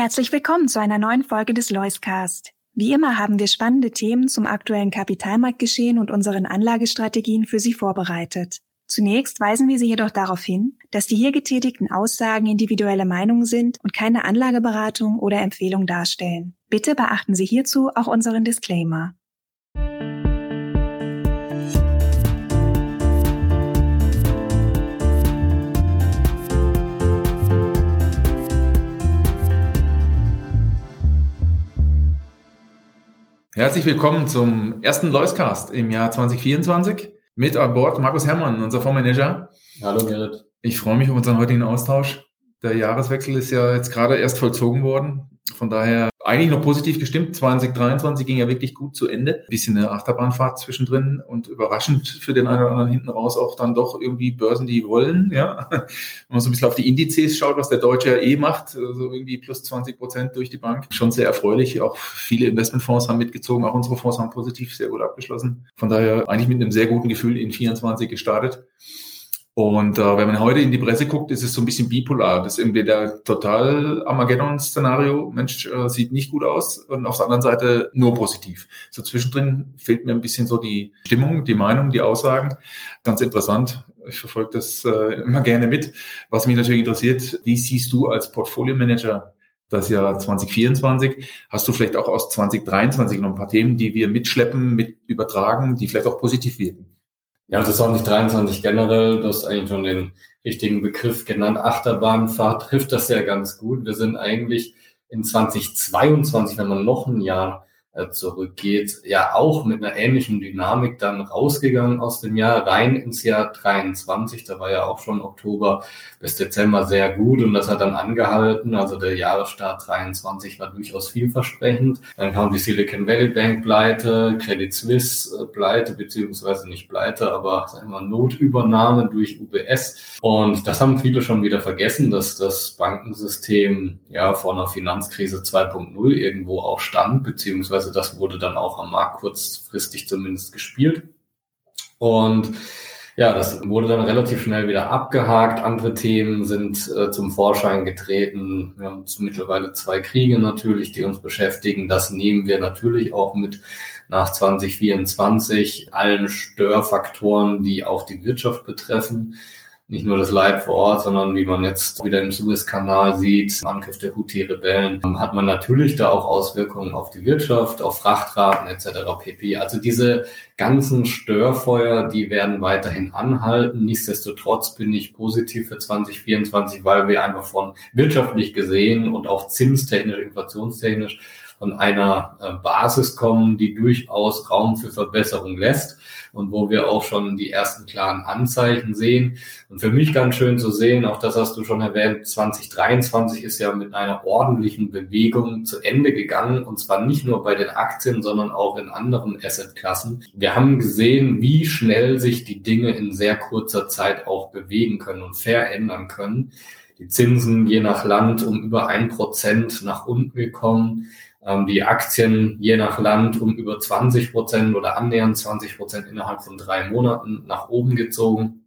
Herzlich willkommen zu einer neuen Folge des Loiscast. Wie immer haben wir spannende Themen zum aktuellen Kapitalmarktgeschehen und unseren Anlagestrategien für Sie vorbereitet. Zunächst weisen wir Sie jedoch darauf hin, dass die hier getätigten Aussagen individuelle Meinungen sind und keine Anlageberatung oder Empfehlung darstellen. Bitte beachten Sie hierzu auch unseren Disclaimer. Herzlich willkommen zum ersten Loiscast im Jahr 2024. Mit an Bord Markus Herrmann, unser Fondsmanager. Hallo Gerrit. Ich freue mich auf unseren heutigen Austausch. Der Jahreswechsel ist ja jetzt gerade erst vollzogen worden. Von daher eigentlich noch positiv gestimmt. 2023 ging ja wirklich gut zu Ende. Ein bisschen eine Achterbahnfahrt zwischendrin und überraschend für den einen oder anderen hinten raus auch dann doch irgendwie Börsen, die wollen, ja. Wenn man so ein bisschen auf die Indizes schaut, was der Deutsche ja eh macht, so also irgendwie plus 20 Prozent durch die Bank. Schon sehr erfreulich. Auch viele Investmentfonds haben mitgezogen. Auch unsere Fonds haben positiv sehr gut abgeschlossen. Von daher eigentlich mit einem sehr guten Gefühl in 24 gestartet. Und äh, wenn man heute in die Presse guckt, ist es so ein bisschen bipolar. Das ist irgendwie der total Armageddon-Szenario. Mensch, äh, sieht nicht gut aus. Und auf der anderen Seite nur positiv. So zwischendrin fehlt mir ein bisschen so die Stimmung, die Meinung, die Aussagen. Ganz interessant. Ich verfolge das äh, immer gerne mit. Was mich natürlich interessiert, wie siehst du als Portfolio-Manager das Jahr 2024? Hast du vielleicht auch aus 2023 noch ein paar Themen, die wir mitschleppen, mit übertragen, die vielleicht auch positiv wirken? Ja, das 2023 generell, du hast eigentlich schon den richtigen Begriff genannt. Achterbahnfahrt trifft das ja ganz gut. Wir sind eigentlich in 2022, wenn man noch ein Jahr zurückgeht, ja auch mit einer ähnlichen Dynamik dann rausgegangen aus dem Jahr rein ins Jahr 23. Da war ja auch schon Oktober bis Dezember sehr gut und das hat dann angehalten. Also der Jahresstart 23 war durchaus vielversprechend. Dann kam die Silicon Valley Bank pleite, Credit Suisse äh, pleite, beziehungsweise nicht pleite, aber sagen wir Notübernahme durch UBS. Und das haben viele schon wieder vergessen, dass das Bankensystem ja vor einer Finanzkrise 2.0 irgendwo auch stand, beziehungsweise beziehungsweise das wurde dann auch am Markt kurzfristig zumindest gespielt. Und ja, das wurde dann relativ schnell wieder abgehakt. Andere Themen sind äh, zum Vorschein getreten. Wir haben mittlerweile zwei Kriege natürlich, die uns beschäftigen. Das nehmen wir natürlich auch mit nach 2024 allen Störfaktoren, die auch die Wirtschaft betreffen nicht nur das Leid vor Ort, sondern wie man jetzt wieder im Suezkanal sieht, Angriff der Houthi-Rebellen, hat man natürlich da auch Auswirkungen auf die Wirtschaft, auf Frachtraten etc. pp. Also diese ganzen Störfeuer, die werden weiterhin anhalten. Nichtsdestotrotz bin ich positiv für 2024, weil wir einfach von wirtschaftlich gesehen und auch zinstechnisch, inflationstechnisch von einer äh, Basis kommen, die durchaus Raum für Verbesserung lässt und wo wir auch schon die ersten klaren Anzeichen sehen. Und für mich ganz schön zu sehen, auch das hast du schon erwähnt, 2023 ist ja mit einer ordentlichen Bewegung zu Ende gegangen und zwar nicht nur bei den Aktien, sondern auch in anderen Assetklassen. Wir haben gesehen, wie schnell sich die Dinge in sehr kurzer Zeit auch bewegen können und verändern können. Die Zinsen je nach Land um über ein Prozent nach unten gekommen ähm, die Aktien je nach Land um über 20 Prozent oder annähernd 20 Prozent innerhalb von drei Monaten nach oben gezogen.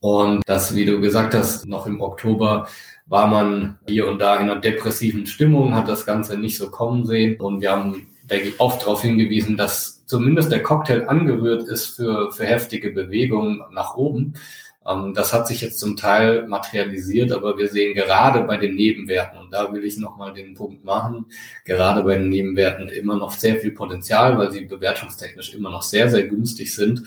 Und das, wie du gesagt hast, noch im Oktober war man hier und da in einer depressiven Stimmung, hat das Ganze nicht so kommen sehen. Und wir haben, denke ich, oft darauf hingewiesen, dass zumindest der Cocktail angerührt ist für, für heftige Bewegungen nach oben. Ähm, das hat sich jetzt zum Teil materialisiert, aber wir sehen gerade bei den Nebenwerten, und da will ich nochmal den Punkt machen, gerade bei den Nebenwerten immer noch sehr viel Potenzial, weil sie bewertungstechnisch immer noch sehr, sehr günstig sind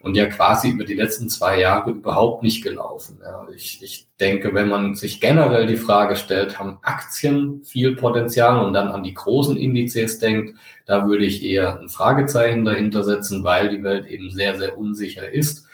und ja quasi über die letzten zwei Jahre überhaupt nicht gelaufen. Ja, ich, ich denke, wenn man sich generell die Frage stellt, haben Aktien viel Potenzial und dann an die großen Indizes denkt, da würde ich eher ein Fragezeichen dahinter setzen, weil die Welt eben sehr, sehr unsicher ist.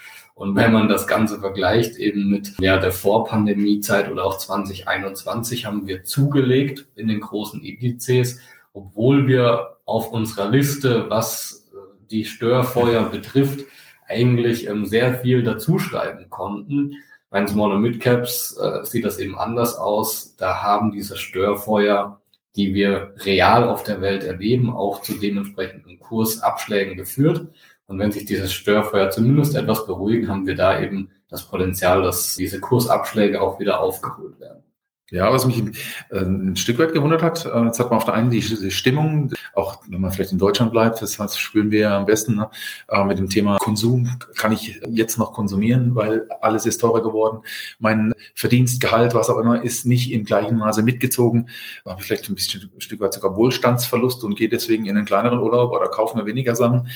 Und wenn man das Ganze vergleicht eben mit ja, der Vorpandemiezeit oder auch 2021 haben wir zugelegt in den großen Indizes, obwohl wir auf unserer Liste, was äh, die Störfeuer betrifft, eigentlich ähm, sehr viel dazuschreiben konnten. Bei Small und Mid Caps äh, sieht das eben anders aus. Da haben diese Störfeuer, die wir real auf der Welt erleben, auch zu dementsprechenden Kursabschlägen geführt. Und wenn sich dieses Störfeuer zumindest etwas beruhigen, haben wir da eben das Potenzial, dass diese Kursabschläge auch wieder aufgeholt werden. Ja, was mich äh, ein Stück weit gewundert hat, äh, jetzt hat man auf der einen die, Stimmung, auch wenn man vielleicht in Deutschland bleibt, das heißt, spüren wir ja am besten ne? äh, mit dem Thema Konsum, kann ich jetzt noch konsumieren, weil alles ist teurer geworden. Mein Verdienst, Gehalt, was auch immer, ist nicht im gleichen Maße mitgezogen. Habe ich vielleicht ein bisschen ein Stück weit sogar Wohlstandsverlust und gehe deswegen in einen kleineren Urlaub oder kaufe mir weniger Sachen.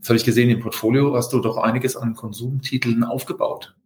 Das habe ich gesehen, im Portfolio hast du doch einiges an Konsumtiteln aufgebaut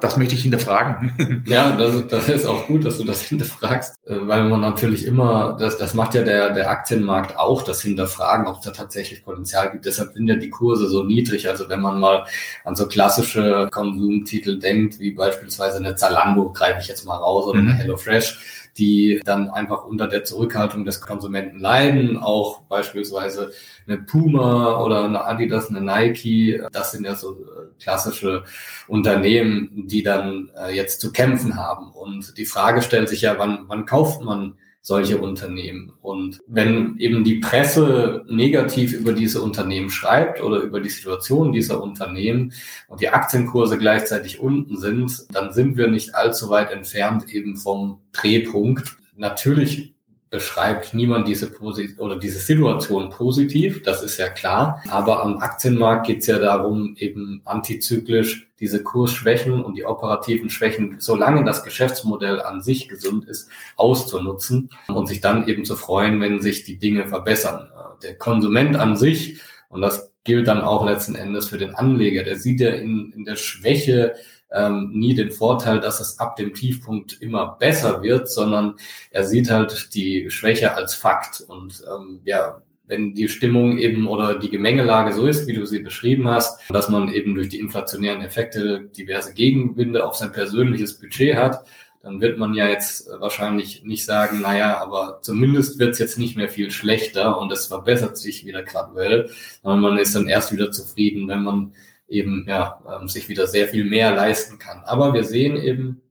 das möchte ich hinterfragen. Ja, das, das ist auch gut, dass du das hinterfragst, äh, weil man natürlich immer, das, das macht ja der, der Aktienmarkt auch, das Hinterfragen, ob es da tatsächlich Potenzial gibt. Deshalb sind ja die Kurse so niedrig. Also wenn man mal an so klassische Konsumtitel denkt, wie beispielsweise eine Zalando, greife ich jetzt mal raus, oder eine mhm. HelloFresh, die dann einfach unter der Zurückhaltung des Konsumenten leiden. Auch beispielsweise eine Puma oder eine Adidas, eine Nike. Das sind ja so äh, klassische Unternehmen, die dann äh, jetzt zu kämpfen haben. Und die Frage stellt sich ja, wann, wann kauft man solche Unternehmen. Und wenn eben die Presse negativ über diese Unternehmen schreibt oder über die Situation dieser Unternehmen und die Aktienkurse gleichzeitig unten sind, dann sind wir nicht allzu weit entfernt eben vom Drehpunkt. Natürlich beschreibt niemand diese Posit oder diese Situation positiv, das ist ja klar. Aber am Aktienmarkt geht es ja darum, eben antizyklisch diese Kursschwächen und die operativen Schwächen, solange das Geschäftsmodell an sich gesund ist, auszunutzen und sich dann eben zu freuen, wenn sich die Dinge verbessern. Der Konsument an sich, und das gilt dann auch letzten Endes für den Anleger, der sieht ja in, in der Schwäche ähm, nie den Vorteil, dass es ab dem Tiefpunkt immer besser wird, sondern er sieht halt die Schwäche als Fakt. Und ähm, ja, wenn die Stimmung eben oder die Gemengelage so ist, wie du sie beschrieben hast, dass man eben durch die inflationären Effekte diverse Gegenwinde auf sein persönliches Budget hat, dann wird man ja jetzt wahrscheinlich nicht sagen, naja, aber zumindest wird es jetzt nicht mehr viel schlechter und es verbessert sich wieder graduell, sondern man ist dann erst wieder zufrieden, wenn man eben ja, ähm, sich wieder sehr viel mehr leisten kann. Aber wir sehen eben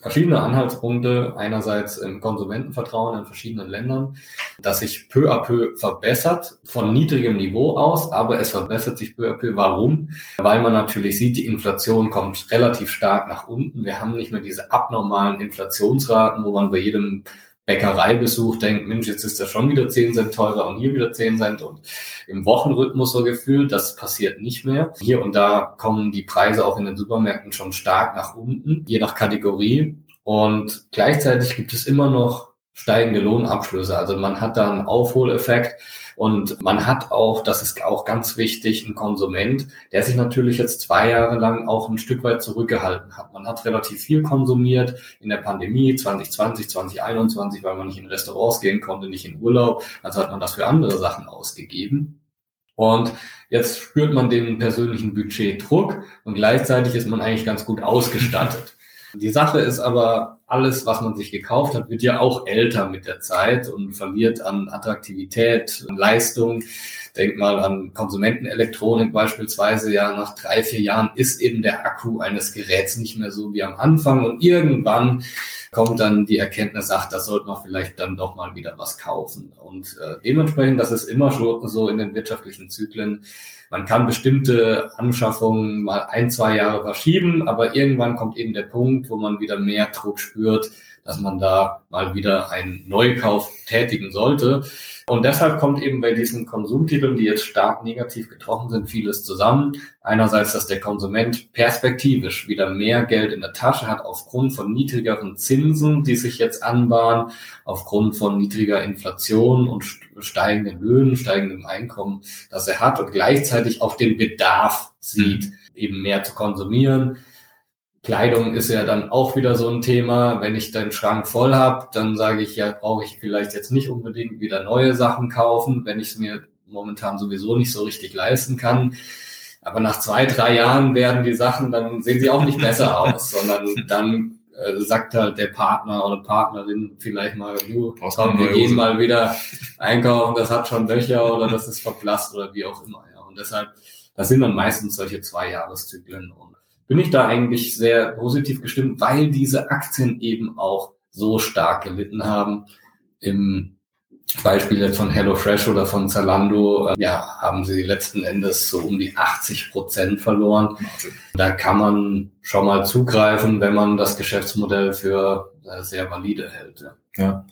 verschiedene Anhaltspunkte, einerseits im Konsumentenvertrauen in verschiedenen Ländern, das sich peu à peu verbessert, von niedrigem Niveau aus, aber es verbessert sich peu à peu. Warum? Weil man natürlich sieht, die Inflation kommt relativ stark nach unten. Wir haben nicht mehr diese abnormalen Inflationsraten, wo man bei jedem Bäckereibesuch denkt, Mensch, jetzt ist das schon wieder 10 Cent teurer und hier wieder 10 Cent und im Wochenrhythmus so gefühlt, das passiert nicht mehr. Hier und da kommen die Preise auch in den Supermärkten schon stark nach unten, je nach Kategorie. Und gleichzeitig gibt es immer noch steigende Lohnabschlüsse. Also man hat da einen Aufholeffekt und man hat auch, das ist auch ganz wichtig, einen Konsument, der sich natürlich jetzt zwei Jahre lang auch ein Stück weit zurückgehalten hat. Man hat relativ viel konsumiert in der Pandemie 2020, 2021, weil man nicht in Restaurants gehen konnte, nicht in Urlaub. Also hat man das für andere Sachen ausgegeben. Und jetzt spürt man den persönlichen Budgetdruck und gleichzeitig ist man eigentlich ganz gut ausgestattet. Die Sache ist aber, alles, was man sich gekauft hat, wird ja auch älter mit der Zeit und verliert an Attraktivität und Leistung. Denk mal an Konsumentenelektronik beispielsweise. Ja, nach drei, vier Jahren ist eben der Akku eines Geräts nicht mehr so wie am Anfang und irgendwann kommt dann die Erkenntnis, ach, da sollte man vielleicht dann doch mal wieder was kaufen. Und äh, dementsprechend, das ist immer schon so in den wirtschaftlichen Zyklen, man kann bestimmte Anschaffungen mal ein, zwei Jahre verschieben, aber irgendwann kommt eben der Punkt, wo man wieder mehr Druck spürt, dass man da mal wieder einen Neukauf tätigen sollte. Und deshalb kommt eben bei diesen Konsumtiteln, die jetzt stark negativ getroffen sind, vieles zusammen. Einerseits, dass der Konsument perspektivisch wieder mehr Geld in der Tasche hat aufgrund von niedrigeren Zinsen, die sich jetzt anbahnen, aufgrund von niedriger Inflation und steigenden Löhnen, steigendem Einkommen, das er hat und gleichzeitig auch den Bedarf sieht, eben mehr zu konsumieren Kleidung ist ja dann auch wieder so ein Thema. Wenn ich den Schrank voll habe, dann sage ich, ja, brauche ich vielleicht jetzt nicht unbedingt wieder neue Sachen kaufen, wenn ich es mir momentan sowieso nicht so richtig leisten kann. Aber nach zwei, drei Jahren werden die Sachen, dann sehen sie auch nicht besser aus, sondern dann äh, sagt halt der Partner oder Partnerin vielleicht mal, du, komm, wir gehen mal wieder einkaufen, das hat schon Löcher oder das ist verblasst oder wie auch immer. Ja. Und deshalb, das sind dann meistens solche zwei Jahreszyklen. Und bin ich da eigentlich sehr positiv gestimmt, weil diese Aktien eben auch so stark gelitten haben. Im Beispiel jetzt von HelloFresh oder von Zalando, äh, ja, haben sie letzten Endes so um die 80 Prozent verloren. Da kann man schon mal zugreifen, wenn man das Geschäftsmodell für sehr valide hält. Ja. ja.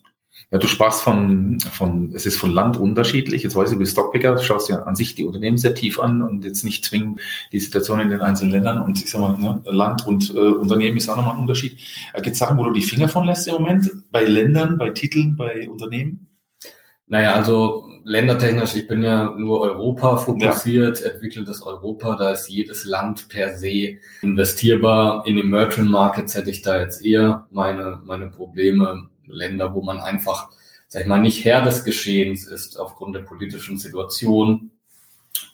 Ja, du sprachst von, von, es ist von Land unterschiedlich. Jetzt weiß ich, du bist Stockpicker, du schaust ja an sich die Unternehmen sehr tief an und jetzt nicht zwingend die Situation in den einzelnen Ländern. Und ich sag mal, ne, Land und äh, Unternehmen ist auch nochmal ein Unterschied. Äh, Gibt es Sachen, wo du die Finger von lässt im Moment? Bei Ländern, bei Titeln, bei Unternehmen? Naja, also ländertechnisch, ich bin ja nur Europa fokussiert, ja. entwickeltes Europa, da ist jedes Land per se investierbar. In Emerging Markets hätte ich da jetzt eher meine, meine Probleme. Länder, wo man einfach, sag ich mal, nicht Herr des Geschehens ist aufgrund der politischen Situation.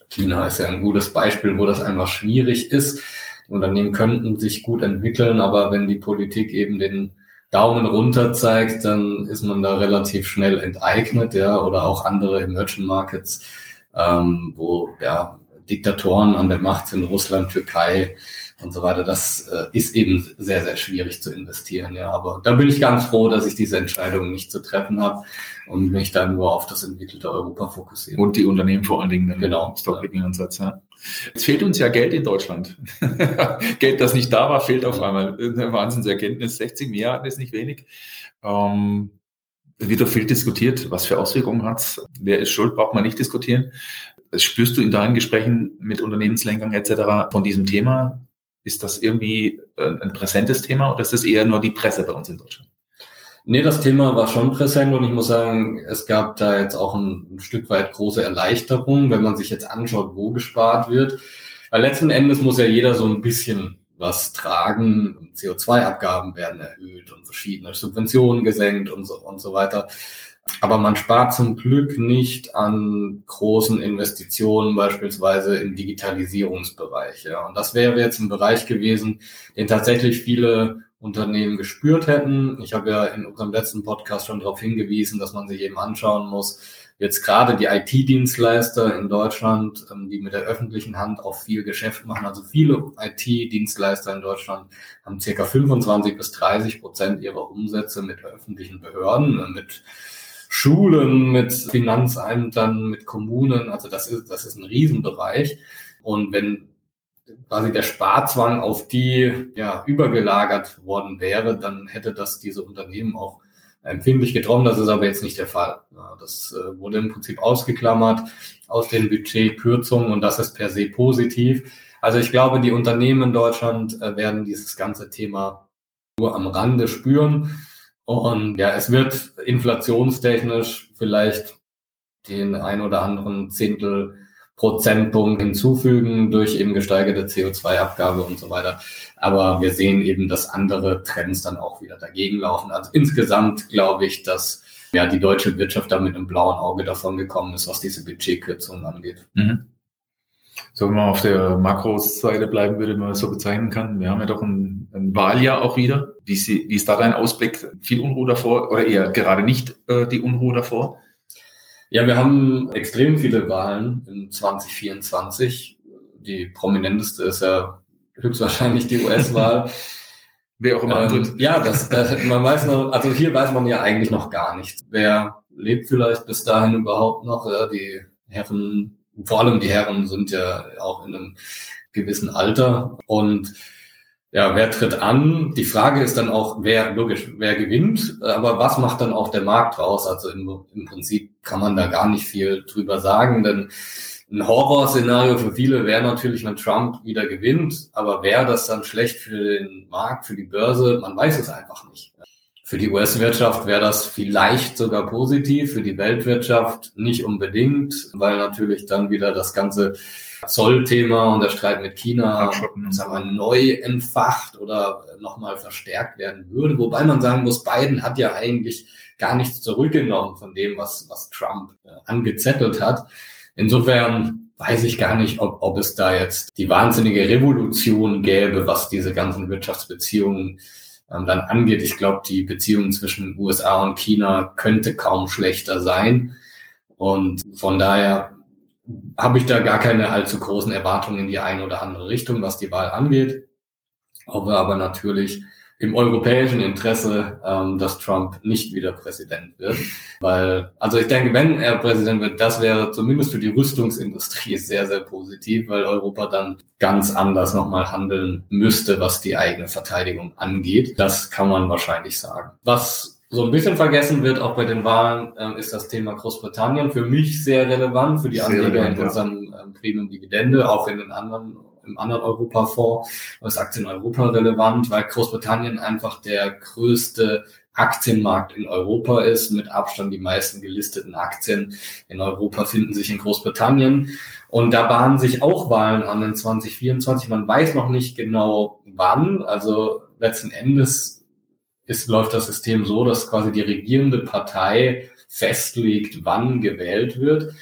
China ist ja ein gutes Beispiel, wo das einfach schwierig ist. Die Unternehmen könnten sich gut entwickeln, aber wenn die Politik eben den Daumen runter zeigt, dann ist man da relativ schnell enteignet, ja, oder auch andere Emerging Markets, ähm, wo ja Diktatoren an der Macht sind, Russland, Türkei und so weiter. Das äh, ist eben sehr, sehr schwierig zu investieren, ja. Aber da bin ich ganz froh, dass ich diese Entscheidung nicht zu treffen habe und mich da nur auf das entwickelte Europa fokussiere. Und die Unternehmen vor allen Dingen. Genau. Stockpicking-Ansatz, ja. Jetzt fehlt uns ja Geld in Deutschland. Geld, das nicht da war, fehlt auf einmal. Eine Wahnsinnserkenntnis. 60 Milliarden ist nicht wenig. Ähm, wird doch viel diskutiert. Was für Auswirkungen hat's? Wer ist schuld? Braucht man nicht diskutieren. Spürst du in deinen Gesprächen mit Unternehmenslenkern etc. von diesem Thema? Ist das irgendwie äh, ein präsentes Thema oder ist das eher nur die Presse bei uns in Deutschland? Nee, das Thema war schon präsent und ich muss sagen, es gab da jetzt auch ein, ein Stück weit große Erleichterung, wenn man sich jetzt anschaut, wo gespart wird. Weil letzten Endes muss ja jeder so ein bisschen was tragen. CO2-Abgaben werden erhöht und verschiedene Subventionen gesenkt und so, und so weiter. Aber man spart zum Glück nicht an großen Investitionen, beispielsweise im Digitalisierungsbereich. Ja. Und das wäre jetzt ein Bereich gewesen, den tatsächlich viele Unternehmen gespürt hätten. Ich habe ja in unserem letzten Podcast schon darauf hingewiesen, dass man sich eben anschauen muss, jetzt gerade die IT-Dienstleister in Deutschland, ähm, die mit der öffentlichen Hand auch viel Geschäft machen. Also viele IT-Dienstleister in Deutschland haben circa 25 bis 30 Prozent ihrer Umsätze mit öffentlichen Behörden, äh, mit Schulen, mit Finanzämtern, mit Kommunen. Also das ist, das ist ein Riesenbereich. Und wenn quasi der Sparzwang auf die ja, übergelagert worden wäre, dann hätte das diese Unternehmen auch empfindlich getroffen. Das ist aber jetzt nicht der Fall. Das äh, wurde im Prinzip ausgeklammert aus den Budgetkürzungen und das ist per se positiv. Also ich glaube, die Unternehmen in Deutschland äh, werden dieses ganze Thema nur am Rande spüren. Und ja, es wird inflationstechnisch vielleicht den ein oder anderen Zehntel Prozentpunkt hinzufügen durch eben gesteigerte CO2-Abgabe und so weiter. Aber wir sehen eben, dass andere Trends dann auch wieder dagegen laufen. Also insgesamt glaube ich, dass ja die deutsche Wirtschaft da mit einem blauen Auge davon gekommen ist, was diese Budgetkürzungen angeht. Mhm. So, wenn man auf der Makroseite bleiben würde, wenn man das so bezeichnen kann. Wir haben ja doch ein, ein Wahljahr auch wieder. Wie, sie, wie ist da dein Ausblick? Viel Unruhe davor oder eher gerade nicht äh, die Unruhe davor? Ja, wir haben extrem viele Wahlen in 2024. Die prominenteste ist ja höchstwahrscheinlich die US-Wahl. Wer auch immer ähm, Ja, das, das, man weiß noch, also hier weiß man ja eigentlich noch gar nichts. Wer lebt vielleicht bis dahin überhaupt noch? Ja, die Herren, vor allem die Herren sind ja auch in einem gewissen Alter und ja, wer tritt an? Die Frage ist dann auch, wer, logisch, wer gewinnt, aber was macht dann auch der Markt raus? Also im, im Prinzip kann man da gar nicht viel drüber sagen, denn ein Horrorszenario für viele wäre natürlich, wenn Trump wieder gewinnt, aber wäre das dann schlecht für den Markt, für die Börse? Man weiß es einfach nicht. Für die US-Wirtschaft wäre das vielleicht sogar positiv, für die Weltwirtschaft nicht unbedingt, weil natürlich dann wieder das ganze Zollthema und der Streit mit China sagen wir, neu entfacht oder nochmal verstärkt werden würde. Wobei man sagen muss, Biden hat ja eigentlich gar nichts zurückgenommen von dem, was, was Trump äh, angezettelt hat. Insofern weiß ich gar nicht, ob, ob es da jetzt die wahnsinnige Revolution gäbe, was diese ganzen Wirtschaftsbeziehungen ähm, dann angeht. Ich glaube, die Beziehung zwischen USA und China könnte kaum schlechter sein. Und von daher habe ich da gar keine allzu großen Erwartungen in die eine oder andere Richtung, was die Wahl angeht. Hoffe aber natürlich, im europäischen Interesse, ähm, dass Trump nicht wieder Präsident wird. Weil, also ich denke, wenn er Präsident wird, das wäre zumindest für die Rüstungsindustrie sehr, sehr positiv, weil Europa dann ganz anders nochmal handeln müsste, was die eigene Verteidigung angeht. Das kann man wahrscheinlich sagen. Was so ein bisschen vergessen wird, auch bei den Wahlen, äh, ist das Thema Großbritannien. Für mich sehr relevant, für die Anleger in unserem ja. ähm, Premium Dividende, auch in den anderen im anderen Europafonds, ist Aktien Europa relevant, weil Großbritannien einfach der größte Aktienmarkt in Europa ist, mit Abstand die meisten gelisteten Aktien in Europa finden sich in Großbritannien. Und da bahnen sich auch Wahlen an in 2024. Man weiß noch nicht genau wann. Also letzten Endes ist, läuft das System so, dass quasi die regierende Partei festlegt, wann gewählt wird.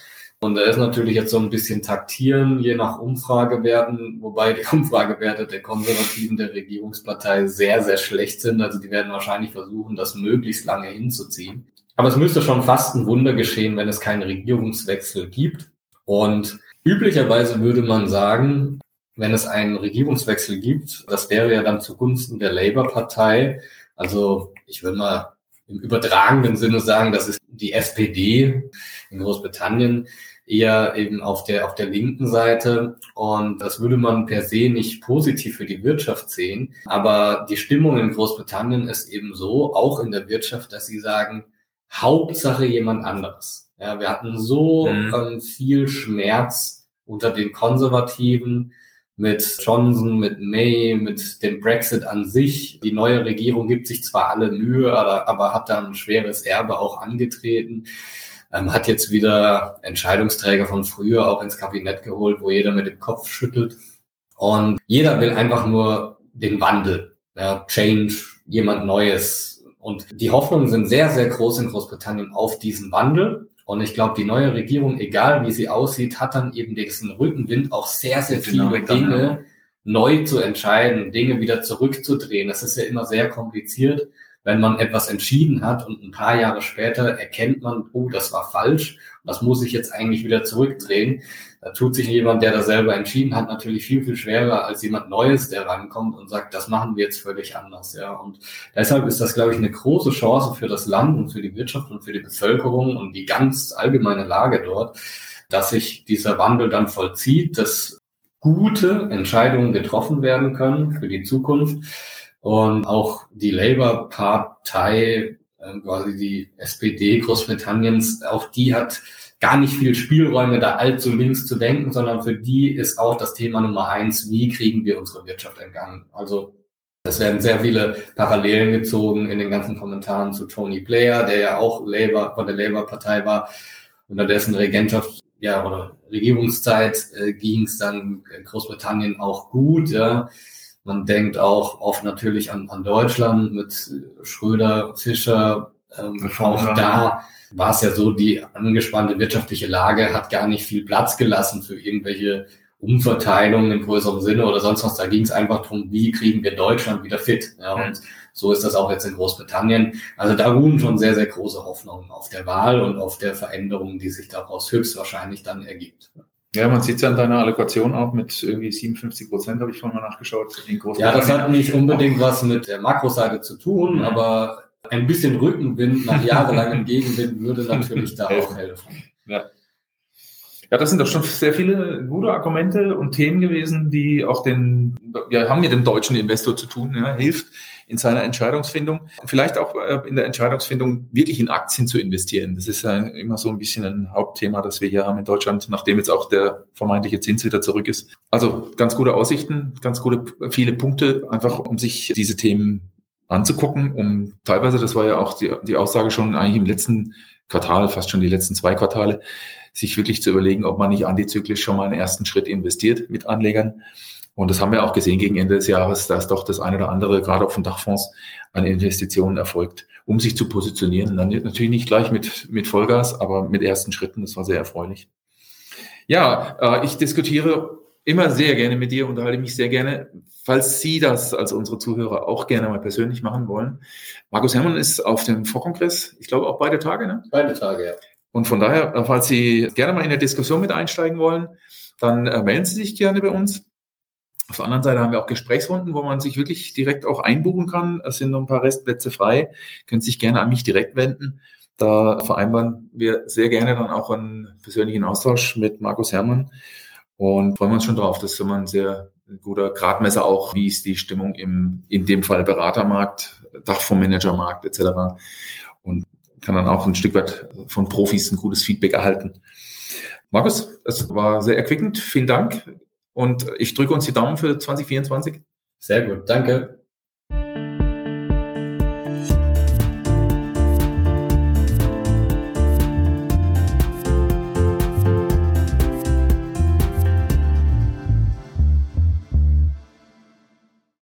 Und da ist natürlich jetzt so ein bisschen taktieren, je nach Umfragewerten, wobei die Umfragewerte der Konservativen der Regierungspartei sehr, sehr schlecht sind. Also die werden wahrscheinlich versuchen, das möglichst lange hinzuziehen. Aber es müsste schon fast ein Wunder geschehen, wenn es keinen Regierungswechsel gibt. Und üblicherweise würde man sagen, wenn es einen Regierungswechsel gibt, das wäre ja dann zugunsten der Labour-Partei. Also ich will mal im übertragenen Sinne sagen, das ist die SPD in Großbritannien eher eben auf der, auf der linken Seite. Und das würde man per se nicht positiv für die Wirtschaft sehen. Aber die Stimmung in Großbritannien ist eben so, auch in der Wirtschaft, dass sie sagen, Hauptsache jemand anderes. Ja, wir hatten so mhm. ähm, viel Schmerz unter den Konservativen mit Johnson, mit May, mit dem Brexit an sich. Die neue Regierung gibt sich zwar alle Mühe, aber, aber hat da ein schweres Erbe auch angetreten ähm, hat jetzt wieder Entscheidungsträger von früher auch ins Kabinett geholt, wo jeder mit dem Kopf schüttelt. Und jeder will einfach nur den Wandel, ja, Change, jemand Neues. Und die Hoffnungen sind sehr, sehr groß in Großbritannien auf diesen Wandel. Und ich glaube, die neue Regierung, egal wie sie aussieht, hat dann eben diesen Rückenwind, auch sehr, sehr viele genau, Dinge genau. neu zu entscheiden, Dinge wieder zurückzudrehen. Das ist ja immer sehr kompliziert wenn man etwas entschieden hat und ein paar Jahre später erkennt man, oh, das war falsch, das muss ich jetzt eigentlich wieder zurückdrehen. Da tut sich jemand, der das selber entschieden hat, natürlich viel, viel schwerer als jemand Neues, der rankommt und sagt, das machen wir jetzt völlig anders. Ja, und deshalb ist das, glaube ich, eine große Chance für das Land und für die Wirtschaft und für die Bevölkerung und die ganz allgemeine Lage dort, dass sich dieser Wandel dann vollzieht, dass gute Entscheidungen getroffen werden können für die Zukunft und auch die Labour-Partei, äh, quasi die SPD Großbritanniens, auch die hat gar nicht viel Spielräume, da allzu links zu denken, sondern für die ist auch das Thema Nummer eins, wie kriegen wir unsere Wirtschaft in Gang? Also es werden sehr viele Parallelen gezogen in den ganzen Kommentaren zu Tony Blair, der ja auch Labour, von der Labour-Partei war, unter dessen Regentschaft ja, oder Regierungszeit äh, ging es dann Großbritannien auch gut, ja. Man denkt auch oft natürlich an, an Deutschland mit Schröder, Fischer. Ähm, auch da war es ja so, die angespannte wirtschaftliche Lage hat gar nicht viel Platz gelassen für irgendwelche Umverteilungen im größeren Sinne oder sonst was. Da ging es einfach darum, wie kriegen wir Deutschland wieder fit. Ja, und so ist das auch jetzt in Großbritannien. Also da ruhen schon sehr, sehr große Hoffnungen auf der Wahl und auf der Veränderung, die sich daraus höchstwahrscheinlich dann ergibt. Ja, man sieht es ja in deiner Allokation auch mit irgendwie 57 Prozent, habe ich vorhin mal nachgeschaut. ja, das hat nicht unbedingt was mit der Makroseite zu tun, mhm. aber ein bisschen Rückenwind nach jahrelangem Gegenwind würde natürlich da auch helfen. Ja. Ja, das sind doch schon sehr viele gute Argumente und Themen gewesen, die auch den, wir haben mit dem deutschen Investor zu tun, ja, hilft in seiner Entscheidungsfindung. Vielleicht auch äh, in der Entscheidungsfindung wirklich in Aktien zu investieren. Das ist ja immer so ein bisschen ein Hauptthema, das wir hier haben in Deutschland, nachdem jetzt auch der vermeintliche Zins wieder zurück ist. Also ganz gute Aussichten, ganz gute, viele Punkte, einfach um sich diese Themen anzugucken, um teilweise, das war ja auch die, die Aussage schon eigentlich im letzten Quartal, fast schon die letzten zwei Quartale, sich wirklich zu überlegen, ob man nicht antizyklisch schon mal einen ersten Schritt investiert mit Anlegern. Und das haben wir auch gesehen gegen Ende des Jahres, dass doch das eine oder andere, gerade auch von Dachfonds, an Investitionen erfolgt, um sich zu positionieren. Dann natürlich nicht gleich mit, mit Vollgas, aber mit ersten Schritten. Das war sehr erfreulich. Ja, äh, ich diskutiere immer sehr gerne mit dir, unterhalte mich sehr gerne. Falls Sie das als unsere Zuhörer auch gerne mal persönlich machen wollen. Markus Herrmann ist auf dem Vorkongress, ich glaube auch beide Tage, ne? Beide Tage, ja. Und von daher, äh, falls Sie gerne mal in der Diskussion mit einsteigen wollen, dann äh, melden Sie sich gerne bei uns. Auf der anderen Seite haben wir auch Gesprächsrunden, wo man sich wirklich direkt auch einbuchen kann. Es sind noch ein paar Restplätze frei. Können sich gerne an mich direkt wenden. Da vereinbaren wir sehr gerne dann auch einen persönlichen Austausch mit Markus Herrmann und freuen uns schon drauf. Das ist immer ein sehr guter Gradmesser auch, wie ist die Stimmung im, in dem Fall Beratermarkt, Dachfondsmanagermarkt etc. Kann dann auch ein Stück weit von Profis ein gutes Feedback erhalten. Markus, es war sehr erquickend. Vielen Dank. Und ich drücke uns die Daumen für 2024. Sehr gut, danke.